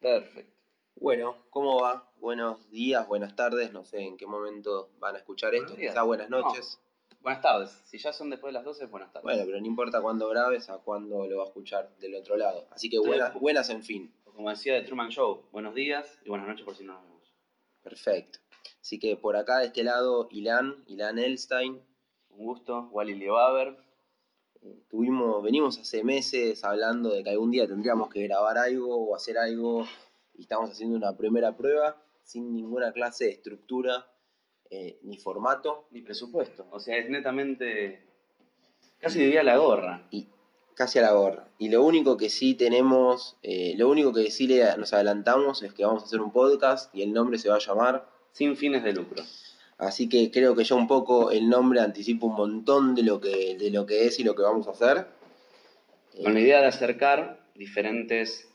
Perfecto. Bueno, ¿cómo va? Buenos días, buenas tardes, no sé en qué momento van a escuchar esto, Buenos días. quizás buenas noches. Buenas tardes. Si ya son después de las 12, buenas tardes. Bueno, pero no importa cuándo grabes a cuándo lo va a escuchar del otro lado. Así que buenas, buenas en fin. Como decía de Truman Show, buenos días y buenas noches por si no nos vemos. Perfecto. Así que por acá de este lado, Ilan, Ilan Elstein. Un gusto, Wally Leobaber. Tuvimos, venimos hace meses hablando de que algún día tendríamos que grabar algo o hacer algo y estamos haciendo una primera prueba sin ninguna clase de estructura eh, ni formato. Ni presupuesto. O sea, es netamente. Casi diría la gorra. y casi a la gorra. Y lo único que sí tenemos, eh, lo único que sí le, nos adelantamos es que vamos a hacer un podcast y el nombre se va a llamar. Sin fines de lucro. Así que creo que ya un poco el nombre anticipa un montón de lo que, de lo que es y lo que vamos a hacer. Con la idea de acercar diferentes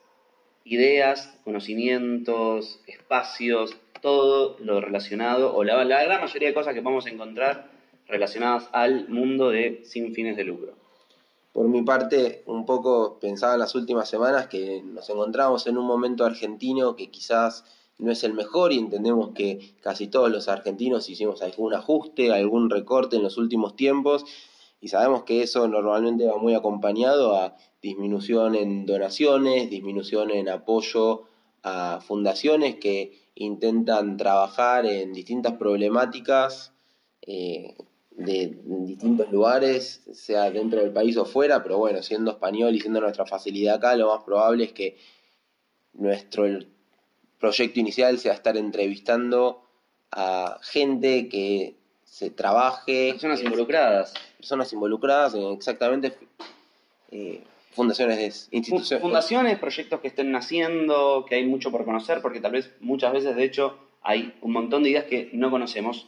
ideas, conocimientos, espacios, todo lo relacionado, o la, la gran mayoría de cosas que vamos a encontrar relacionadas al mundo de sin fines de lucro. Por mi parte, un poco pensaba en las últimas semanas que nos encontramos en un momento argentino que quizás no es el mejor y entendemos que casi todos los argentinos hicimos algún ajuste, algún recorte en los últimos tiempos y sabemos que eso normalmente va muy acompañado a disminución en donaciones, disminución en apoyo a fundaciones que intentan trabajar en distintas problemáticas eh, de distintos lugares, sea dentro del país o fuera, pero bueno, siendo español y siendo nuestra facilidad acá, lo más probable es que nuestro proyecto inicial sea estar entrevistando a gente que se trabaje, Personas involucradas, personas involucradas en exactamente eh, fundaciones, instituciones. fundaciones, proyectos que estén naciendo, que hay mucho por conocer, porque tal vez muchas veces, de hecho, hay un montón de ideas que no conocemos,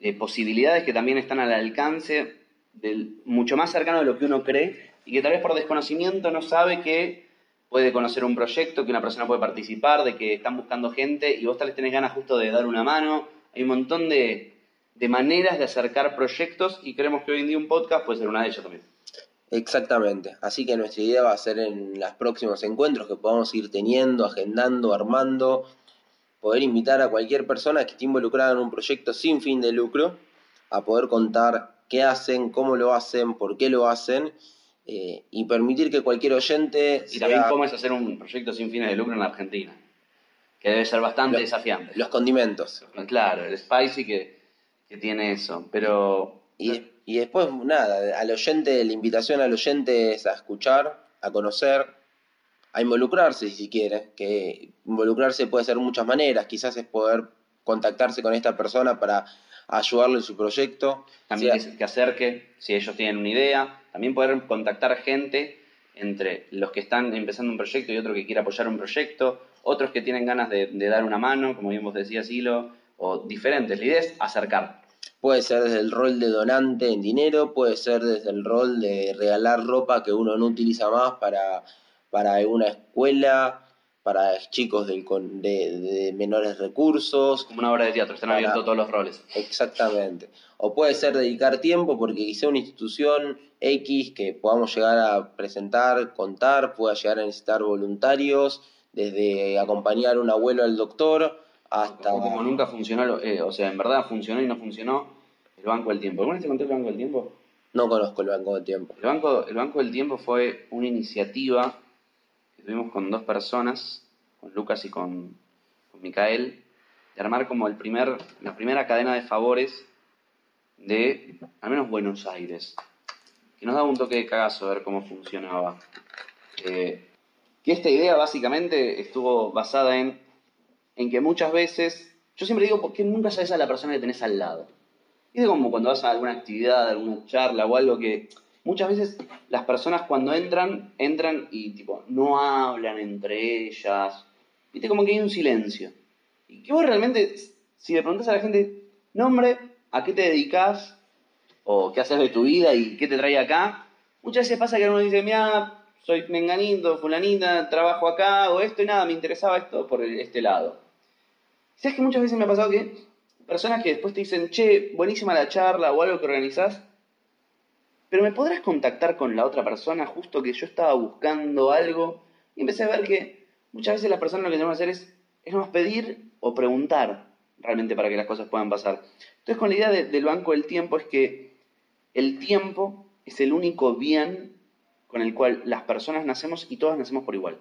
eh, posibilidades que también están al alcance del mucho más cercano de lo que uno cree y que tal vez por desconocimiento no sabe que puede conocer un proyecto, que una persona puede participar, de que están buscando gente y vos tal vez tenés ganas justo de dar una mano. Hay un montón de, de maneras de acercar proyectos y creemos que hoy en día un podcast puede ser una de ellas también. Exactamente. Así que nuestra idea va a ser en los próximos encuentros que podamos ir teniendo, agendando, armando, poder invitar a cualquier persona que esté involucrada en un proyecto sin fin de lucro a poder contar qué hacen, cómo lo hacen, por qué lo hacen eh, y permitir que cualquier oyente Y también sea- cómo es hacer un proyecto sin fines de lucro en la Argentina. Que debe ser bastante Lo- desafiante. los condimentos. Claro, el spicy que, que tiene eso. Pero Y, y después, nada, al oyente, la invitación al oyente es a escuchar, a conocer, a involucrarse si quiere, que involucrarse puede ser de muchas maneras, quizás es poder contactarse con esta persona para ayudarle en su proyecto. también sea- que, que acerque, si ellos tienen una idea, también poder contactar gente entre los que están empezando un proyecto y otro que quiere apoyar un proyecto, otros que tienen ganas de, de dar una mano, como bien vos decías, Hilo, o diferentes. La idea es acercar. Puede ser desde el rol de donante en dinero, puede ser desde el rol de regalar ropa que uno no utiliza más para, para alguna escuela, para chicos del con- de, de menores recursos, Como una obra de teatro, están Para- abiertos todos los roles. Exactamente. O puede ser dedicar tiempo porque quizá una institución X que podamos llegar a presentar, contar, pueda llegar a necesitar voluntarios, desde acompañar a un abuelo al doctor hasta... O como nunca funcionó, eh, o sea, en verdad funcionó y no funcionó el Banco del Tiempo. ¿Alguna vez te conté el Banco del Tiempo? No conozco el Banco de Tiempo. El Banco, el Banco del Tiempo fue una iniciativa que tuvimos con dos personas, con Lucas y con, con Micael, de armar como el primer, la primera cadena de favores de, al menos Buenos Aires, que nos daba un toque de cagazo ver cómo funcionaba. Eh, que esta idea básicamente estuvo basada en, en que muchas veces, yo siempre digo, ¿por qué nunca sabes a la persona que tenés al lado? Es como cuando vas a alguna actividad, alguna charla o algo que muchas veces las personas cuando entran, entran y tipo no hablan entre ellas. Viste como que hay un silencio. Y que vos realmente, si le preguntas a la gente, nombre, ¿a qué te dedicas? O qué haces de tu vida y qué te trae acá? Muchas veces pasa que uno dice, mira, soy menganito, fulanita, trabajo acá o esto y nada, me interesaba esto por este lado. ¿Sabes que muchas veces me ha pasado que personas que después te dicen, che, buenísima la charla o algo que organizás, pero me podrás contactar con la otra persona justo que yo estaba buscando algo y empecé a ver que muchas veces las personas lo que tenemos que hacer es, es más pedir o preguntar realmente para que las cosas puedan pasar. Entonces, con la idea del banco del tiempo es que el tiempo es el único bien con el cual las personas nacemos y todas nacemos por igual.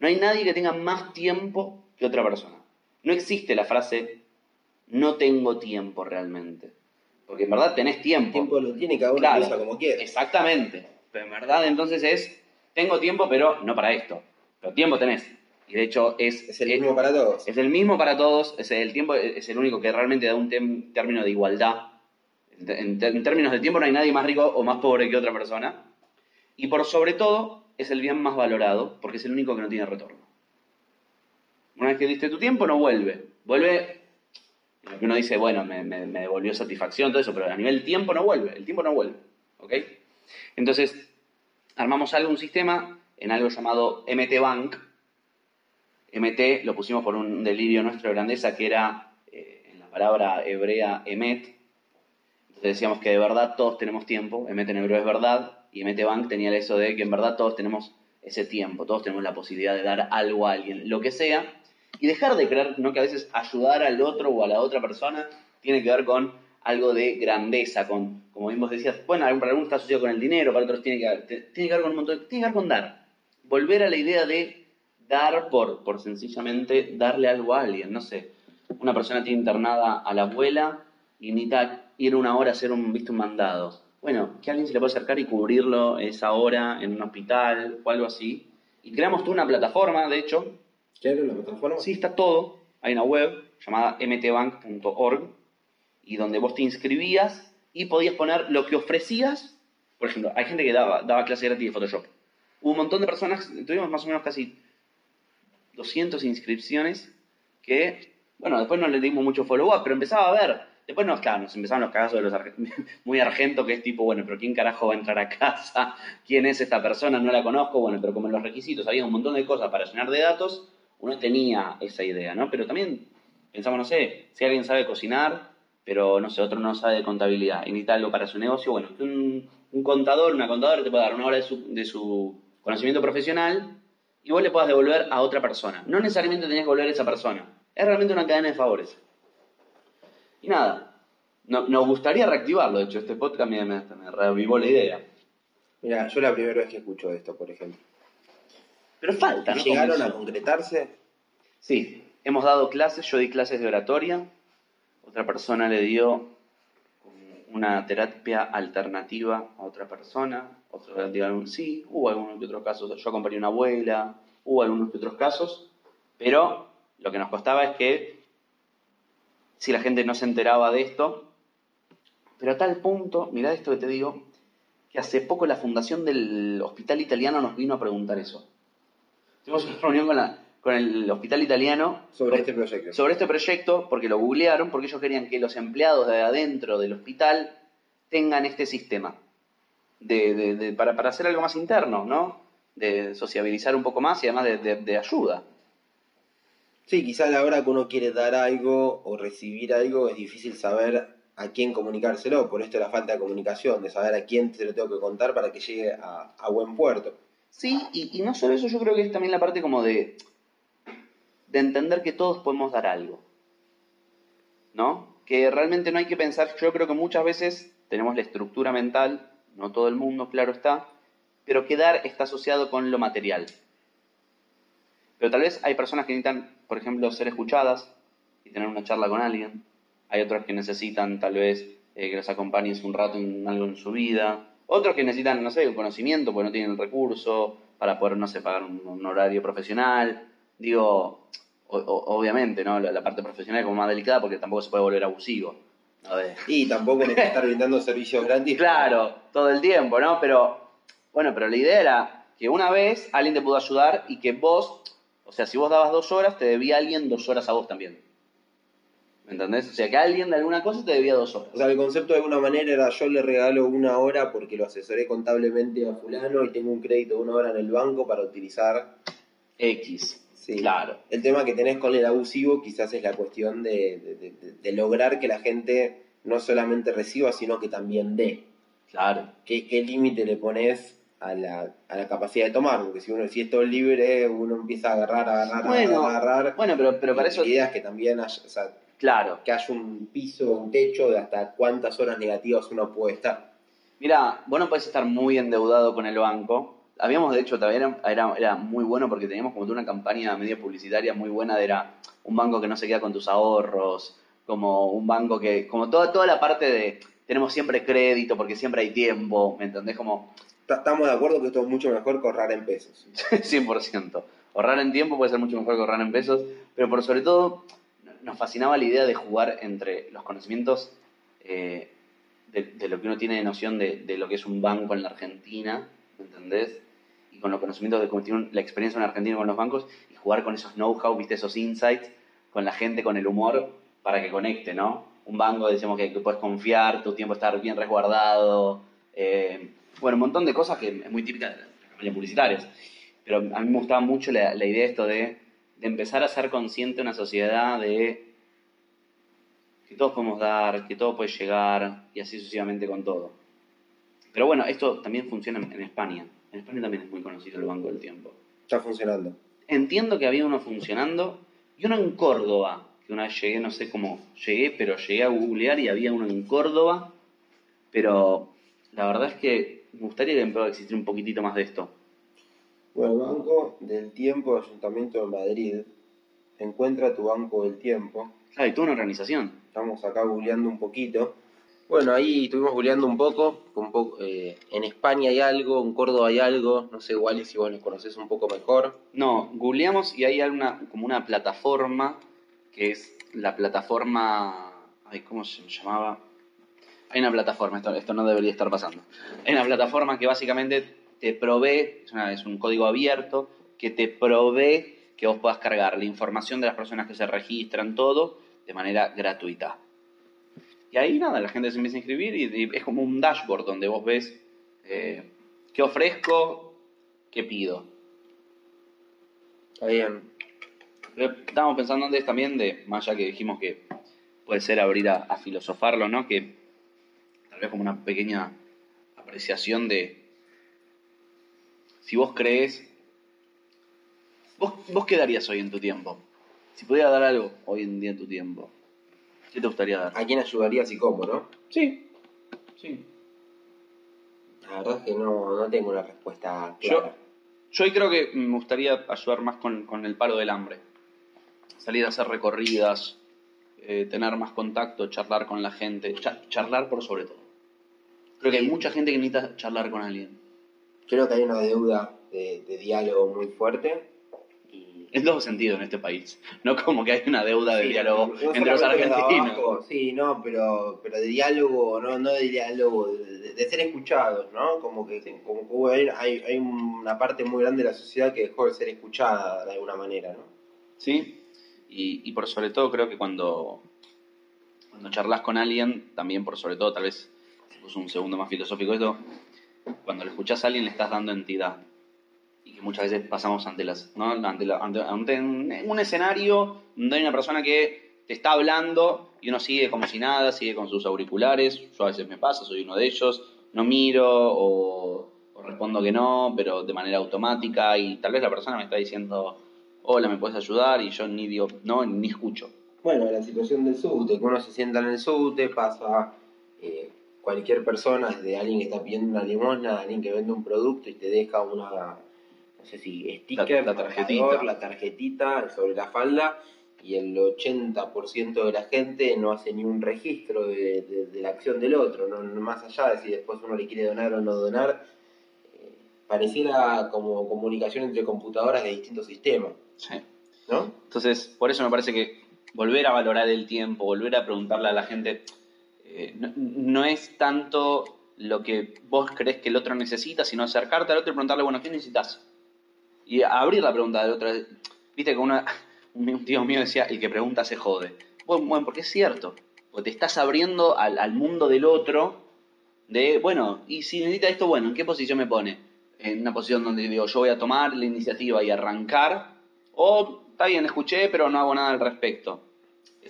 No hay nadie que tenga más tiempo que otra persona. No existe la frase no tengo tiempo realmente. Porque en verdad tenés tiempo. El tiempo lo tiene cada uno como quiere. Exactamente. Pero en verdad entonces es, tengo tiempo, pero no para esto. Pero tiempo tenés. Y de hecho es... Es el mismo para todos. Es el mismo para todos. Es el tiempo es el único que realmente da un término de igualdad. En, términos de tiempo no hay nadie más rico o más pobre que otra persona. Y por sobre todo es el bien más valorado porque es el único que no tiene retorno. Una vez que diste tu tiempo no vuelve. Vuelve que uno dice, bueno, me, devolvió satisfacción, todo eso, pero a nivel tiempo no vuelve, el tiempo no vuelve. ¿Ok? Entonces, armamos algo, un sistema en algo llamado MT Bank. MT lo pusimos por un delirio nuestro de grandeza que era eh, en la palabra hebrea emet. Entonces decíamos que de verdad todos tenemos tiempo, emet en hebreo es verdad, y MT Bank tenía eso de que en verdad todos tenemos ese tiempo, todos tenemos la posibilidad de dar algo a alguien, lo que sea, y dejar de creer ¿no? que a veces ayudar al otro o a la otra persona tiene que ver con algo de grandeza, con, como bien vos decías, bueno, para algunos está asociado con el dinero, para otros tiene que, ver, tiene que ver con un montón, tiene que ver con dar. Volver a la idea de dar por, por sencillamente darle algo a alguien, no sé. Una persona tiene internada a la abuela y necesita ir una hora a hacer un, ¿viste, un mandado. Bueno, que alguien se le puede acercar y cubrirlo esa hora en un hospital o algo así. Y creamos tú una plataforma, de hecho, Sí, está todo. Hay una web llamada mtbank.org y donde vos te inscribías y podías poner lo que ofrecías. Por ejemplo, hay gente que daba, daba clase gratis de Photoshop. Hubo un montón de personas, tuvimos más o menos casi 200 inscripciones que, bueno, después no le dimos mucho follow-up, pero empezaba a ver. Después nos, claro, nos empezaron los cagazos de los muy argento, que es tipo, bueno, pero ¿quién carajo va a entrar a casa? ¿Quién es esta persona? No la conozco, bueno, pero como en los requisitos había un montón de cosas para llenar de datos, uno tenía esa idea, ¿no? Pero también pensamos, no sé, si alguien sabe cocinar, pero no sé, otro no sabe de contabilidad y necesita algo para su negocio, bueno, un, contador, una contadora te puede dar una hora de su, de su conocimiento profesional y vos le puedas devolver a otra persona. No necesariamente tenías que volver a esa persona. Es realmente una cadena de favores. Y nada, no, nos gustaría reactivarlo. De hecho, este podcast me, me, me revivó la idea. Mira, yo la primera vez que escucho esto, por ejemplo. Pero falta, ¿no? ¿Llegaron a concretarse? Sí, hemos dado clases, yo di clases de oratoria, otra persona le dio una terapia alternativa a otra persona, otro dijeron sí, hubo algunos que otros casos, yo acompañé a una abuela, hubo algunos que otros casos, pero lo que nos costaba es que si la gente no se enteraba de esto, pero a tal punto, mirá esto que te digo, que hace poco la fundación del hospital italiano nos vino a preguntar eso. Tuvimos una reunión con, la, con el hospital italiano. Sobre este proyecto. Sobre este proyecto, porque lo googlearon, porque ellos querían que los empleados de adentro del hospital tengan este sistema. De, para, para, hacer algo más interno, ¿no? De sociabilizar un poco más y además de, ayuda. Sí, quizá a la hora que uno quiere dar algo o recibir algo es difícil saber a quién comunicárselo, por esto la falta de comunicación, de saber a quién se lo tengo que contar para que llegue a, a buen puerto. Sí, y, no solo eso, yo creo que es también la parte como de, de entender que todos podemos dar algo. ¿No? Que realmente no hay que pensar, yo creo que muchas veces tenemos la estructura mental, no todo el mundo, claro está, pero que dar está asociado con lo material. Pero tal vez hay personas que necesitan, por ejemplo, ser escuchadas y tener una charla con alguien. Hay otras que necesitan tal vez eh, que los acompañes un rato en algo en su vida. Otros que necesitan, no sé, un conocimiento porque no tienen el recurso para poder, no sé, pagar un, horario profesional. Digo, obviamente, ¿no? La, parte profesional es como más delicada porque tampoco se puede volver abusivo. Y tampoco necesitas estar brindando servicios gratis. Claro, todo el tiempo, ¿no? Pero, bueno, pero la idea era que una vez alguien te pudo ayudar y que vos, o sea, si vos dabas dos horas, te debía alguien dos horas a vos también. ¿Me entendés? O sea, que alguien de alguna cosa te debía dos horas. O sea, el concepto de alguna manera era yo le regalo una hora porque lo asesoré contablemente a fulano y tengo un crédito de una hora en el banco para utilizar X. Sí. Claro. El tema que tenés con el abusivo quizás es la cuestión de, lograr que la gente no solamente reciba, sino que también dé. Claro. ¿Qué, qué límite le pones a la, a la capacidad de tomar, porque si uno si es todo libre, uno empieza a agarrar, a agarrar, Bueno, a agarrar. Bueno, pero, pero para eso. La idea es que también haya, o sea, Claro. que haya un piso, un techo de hasta cuántas horas negativas uno puede estar. Mira, vos no podés estar muy endeudado con el banco. Habíamos, de hecho, también era, era, era muy bueno porque teníamos como una campaña medio publicitaria muy buena de era un banco que no se queda con tus ahorros, como un banco que, como toda, toda la parte de tenemos siempre crédito porque siempre hay tiempo, ¿me entendés? Como Ta- Estamos de acuerdo que esto es mucho mejor que ahorrar en pesos. 100%. Ahorrar en tiempo puede ser mucho mejor que ahorrar en pesos, pero por sobre todo nos fascinaba la idea de jugar entre los conocimientos eh, de, lo que uno tiene de noción de, lo que es un banco en la Argentina, ¿me entendés? Y con los conocimientos de cómo tiene la experiencia en Argentina con los bancos y jugar con esos know-how, viste, esos insights, con la gente, con el humor, para que conecte, ¿no? Un banco, decimos que, puedes confiar, tu tiempo estar bien resguardado, eh, bueno, un montón de cosas que es muy típica de las campañas. Pero a mí me gustaba mucho la, la idea esto de, de empezar a ser consciente una sociedad de que todos podemos dar, que todo puede llegar y así sucesivamente con todo. Pero bueno, esto también funciona en, España. En España también es muy conocido el Banco del Tiempo. Está funcionando. Entiendo que había uno funcionando y uno en Córdoba, que una vez llegué, no sé cómo llegué, pero llegué a googlear y había uno en Córdoba, pero la verdad es que me gustaría que empezara a existir un poquitito más de esto. Bueno, el Banco del Tiempo Ayuntamiento de Madrid. Encuentra tu Banco del Tiempo. Claro, y toda una organización. Estamos acá googleando un poquito. Bueno, ahí estuvimos googleando un poco. Un poco eh, en España hay algo, en Córdoba hay algo. No sé, igual si vos lo conocés un poco mejor. No, googleamos y hay una, como una plataforma que es la plataforma. Ay, ¿cómo se llamaba? Hay una plataforma, esto, esto no debería estar pasando. Hay una plataforma que básicamente te provee, es, una- es un código abierto, que te provee que vos puedas cargar la información de las personas que se registran, todo, de manera gratuita. Y ahí nada, la gente se empieza a inscribir y, y es como un dashboard donde vos ves eh, qué ofrezco, qué pido. Está bien. Pero Estábamos pensando antes también de, más allá que dijimos que puede ser abrir a, a filosofarlo, ¿no? Que tal vez como una pequeña apreciación de si vos crees, vos, vos qué darías hoy en tu tiempo. Si pudiera dar algo hoy en día en tu tiempo, ¿qué te gustaría dar? ¿A quién ayudarías y cómo, no? Sí, sí. La verdad es que no, no tengo una respuesta Yo- clara. Yo hoy creo que me gustaría ayudar más con, con el palo del hambre. Salir a hacer recorridas, eh, tener más contacto, charlar con la gente, cha- charlar por sobre todo. Creo que hay mucha gente que necesita charlar con alguien. Creo que hay una deuda de, de diálogo muy fuerte. Y En todo sentido en este país. No como que hay una deuda de Sí, diálogo no entre los argentinos. abajo, sí, no, pero, pero de diálogo, no, no de diálogo, de, ser escuchados, ¿no? Como que, como que hubo- hay, hay, una parte muy grande de la sociedad que dejó de ser escuchada de alguna manera, ¿no? ¿Sí? Y, y por sobre todo creo que cuando, cuando charlas con alguien, también por sobre todo, tal vez puso un segundo más filosófico esto, cuando lo escuchás a alguien le estás dando entidad. Y que muchas veces pasamos ante las, ¿no? ante, ante- ante un, escenario donde hay una persona que te está hablando y uno sigue como si nada, sigue con sus auriculares. Yo a veces me pasa, soy uno de ellos, no miro o, o respondo que no, pero de manera automática y tal vez la persona me está diciendo, hola, ¿me puedes ayudar? Y yo ni digo, no, ni escucho. Bueno, la situación del subte, que uno se sienta en el subte, pasa eh, cualquier persona, desde alguien que está pidiendo una limosna, alguien que vende un producto y te deja una, no sé si sticker, La- la tarjetita. marcador, la tarjetita sobre la falda, y el 80% de la gente no hace ni un registro de, de- de la acción del otro, no, no más allá de si después uno le quiere donar o no donar, eh, pareciera como comunicación entre computadoras de distintos sistemas, Sí. ¿no? Entonces, por eso me parece que volver a valorar el tiempo, volver a preguntarle a la gente, eh, no, es tanto lo que vos crees que el otro necesita, sino acercarte al otro y preguntarle, bueno, ¿qué necesitas? Y abrir la pregunta del otro. Viste que una, un tío mío decía, el que pregunta se jode. Bueno, bueno, porque es cierto. Porque te estás abriendo al, al mundo del otro de, bueno, y si necesita esto, bueno, ¿en qué posición me pone? En una posición donde digo, yo voy a tomar la iniciativa y arrancar, o está bien, escuché, pero no hago nada al respecto.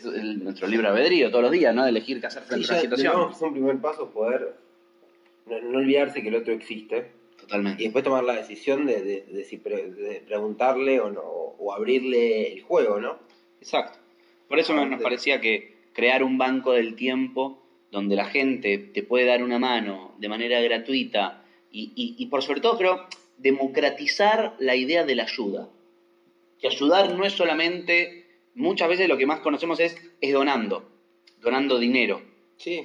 Es el- nuestro libre albedrío todos los días, ¿no? De elegir qué hacer Sí, frente a una situación. digamos que es un primer paso poder no, no olvidarse que el otro existe, Totalmente. Y después tomar la decisión de, de- de si pre- de preguntarle o, no, o abrirle el juego, ¿no? Exacto. Por eso nos nos parecía que crear un banco del tiempo donde la gente te puede dar una mano de manera gratuita y, y- y por sobre todo creo democratizar la idea de la ayuda. Que ayudar no es solamente, muchas veces lo que más conocemos es, es donando, donando dinero. Sí.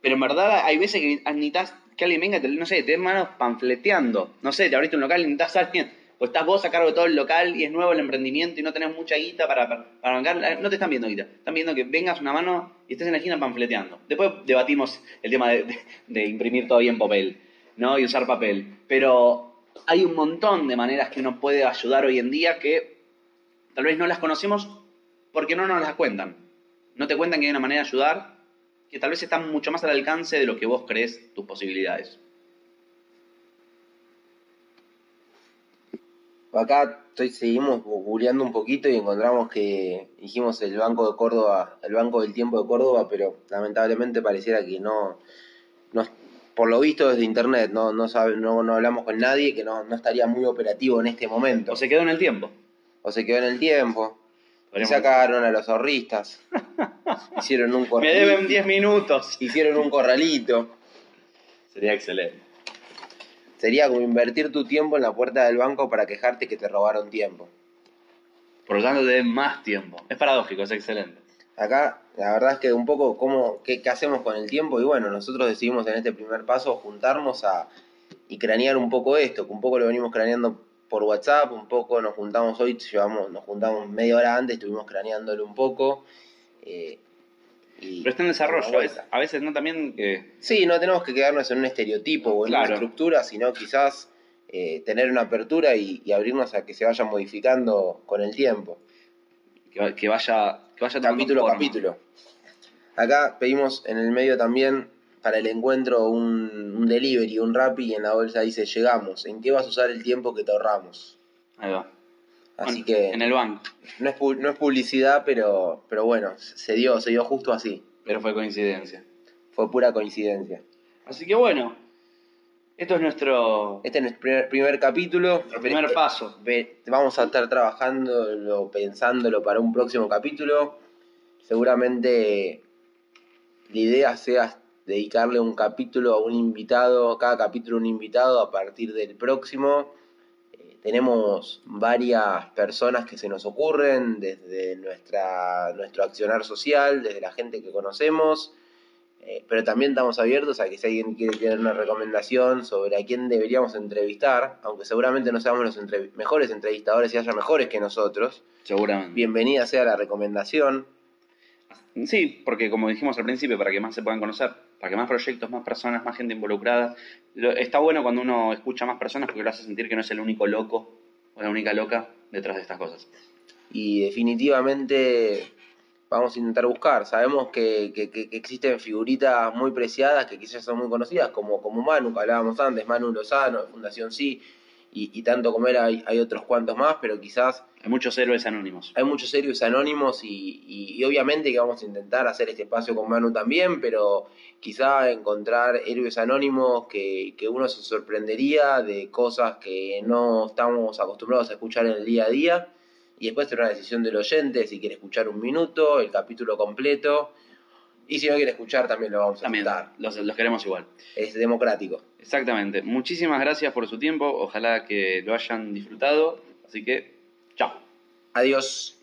Pero en verdad hay veces que necesitas que alguien venga, te- no sé, te den manos panfleteando. No sé, te abriste un local y necesitas alguien, o estás vos a cargo de todo el local y es nuevo el emprendimiento y no tenés mucha guita para, para, para bancar. No te están viendo guita, están viendo que vengas una mano y estés en la esquina panfleteando. Después debatimos el tema de, de- de imprimir todavía en papel, ¿no? Y usar papel. Pero hay un montón de maneras que uno puede ayudar hoy en día que tal vez no las conocemos porque no nos las cuentan. No te cuentan que hay una manera de ayudar que tal vez está mucho más al alcance de lo que vos crees tus posibilidades. Acá estoy, seguimos googleando un poquito y encontramos que dijimos el Banco de Córdoba, el Banco del Tiempo de Córdoba, pero lamentablemente pareciera que no, no por lo visto desde internet, no, no, sabe, no, no hablamos con nadie, que no, no estaría muy operativo en este momento. O se quedó en el tiempo. O se quedó en el tiempo. Y sacaron a los ahorristas. Hicieron un Me corralito. deben 10 minutos. Hicieron un corralito. Sería excelente. Sería como invertir tu tiempo en la puerta del banco para quejarte que te robaron tiempo. Por lo tanto, te den más tiempo. Es paradójico, es excelente. Acá, la verdad es que un poco cómo, qué, qué hacemos con el tiempo. Y bueno, nosotros decidimos en este primer paso juntarnos a, y cranear un poco esto, que un poco lo venimos craneando por WhatsApp, un poco nos juntamos hoy, llevamos, nos juntamos media hora antes, estuvimos craneándolo un poco. eh, y Pero está en desarrollo. A veces, a veces no también. Sí, no tenemos que quedarnos en un estereotipo o en Claro. una estructura, sino quizás eh, tener una apertura y, y abrirnos a que se vaya modificando con el tiempo. que, que vaya, que vaya capítulo a capítulo. Acá pedimos en el medio también para el encuentro un, un delivery, un rap y en la bolsa dice llegamos. ¿En qué vas a usar el tiempo que te ahorramos? Ahí va. Así Bueno, que En el banco. no, es, no es publicidad, pero, pero bueno, se dio, se dio justo así. Pero fue coincidencia. Fue pura coincidencia. Así que bueno. Esto es nuestro Este es nuestro primer, primer capítulo. nuestro primer paso. Vamos a estar trabajándolo, pensándolo para un próximo capítulo. Seguramente la idea sea dedicarle un capítulo a un invitado, cada capítulo un invitado a partir del próximo. Eh, tenemos varias personas que se nos ocurren desde nuestra, nuestro accionar social, desde la gente que conocemos. Eh, pero también estamos abiertos a que si alguien quiere tener una recomendación sobre a quién deberíamos entrevistar, aunque seguramente no seamos los mejores entrevistadores y haya mejores que nosotros, Seguramente. bienvenida sea la recomendación. Sí, porque como dijimos al principio, para que más se puedan conocer, para que más proyectos, más personas, más gente involucrada. Está bueno cuando uno escucha a más personas porque lo hace sentir que no es el único loco o la única loca detrás de estas cosas. Y definitivamente vamos a intentar buscar. Sabemos que, existen figuritas muy preciadas que quizás son muy conocidas, como, como Manu, que hablábamos antes, Manu Lozano, Fundación Sí, y, y tanto como él hay, hay otros cuantos más, pero quizás Hay muchos héroes anónimos. hay muchos héroes anónimos y, y- y obviamente que vamos a intentar hacer este espacio con Manu también, pero quizá encontrar héroes anónimos que, que uno se sorprendería de cosas que no estamos acostumbrados a escuchar en el día a día. Y después será una decisión del oyente si quiere escuchar un minuto, el capítulo completo. Y si no quiere escuchar también lo vamos a También aceptar. los, los queremos igual. Es democrático. Exactamente. Muchísimas gracias por su tiempo. Ojalá que lo hayan disfrutado. Así que, chao. Adiós.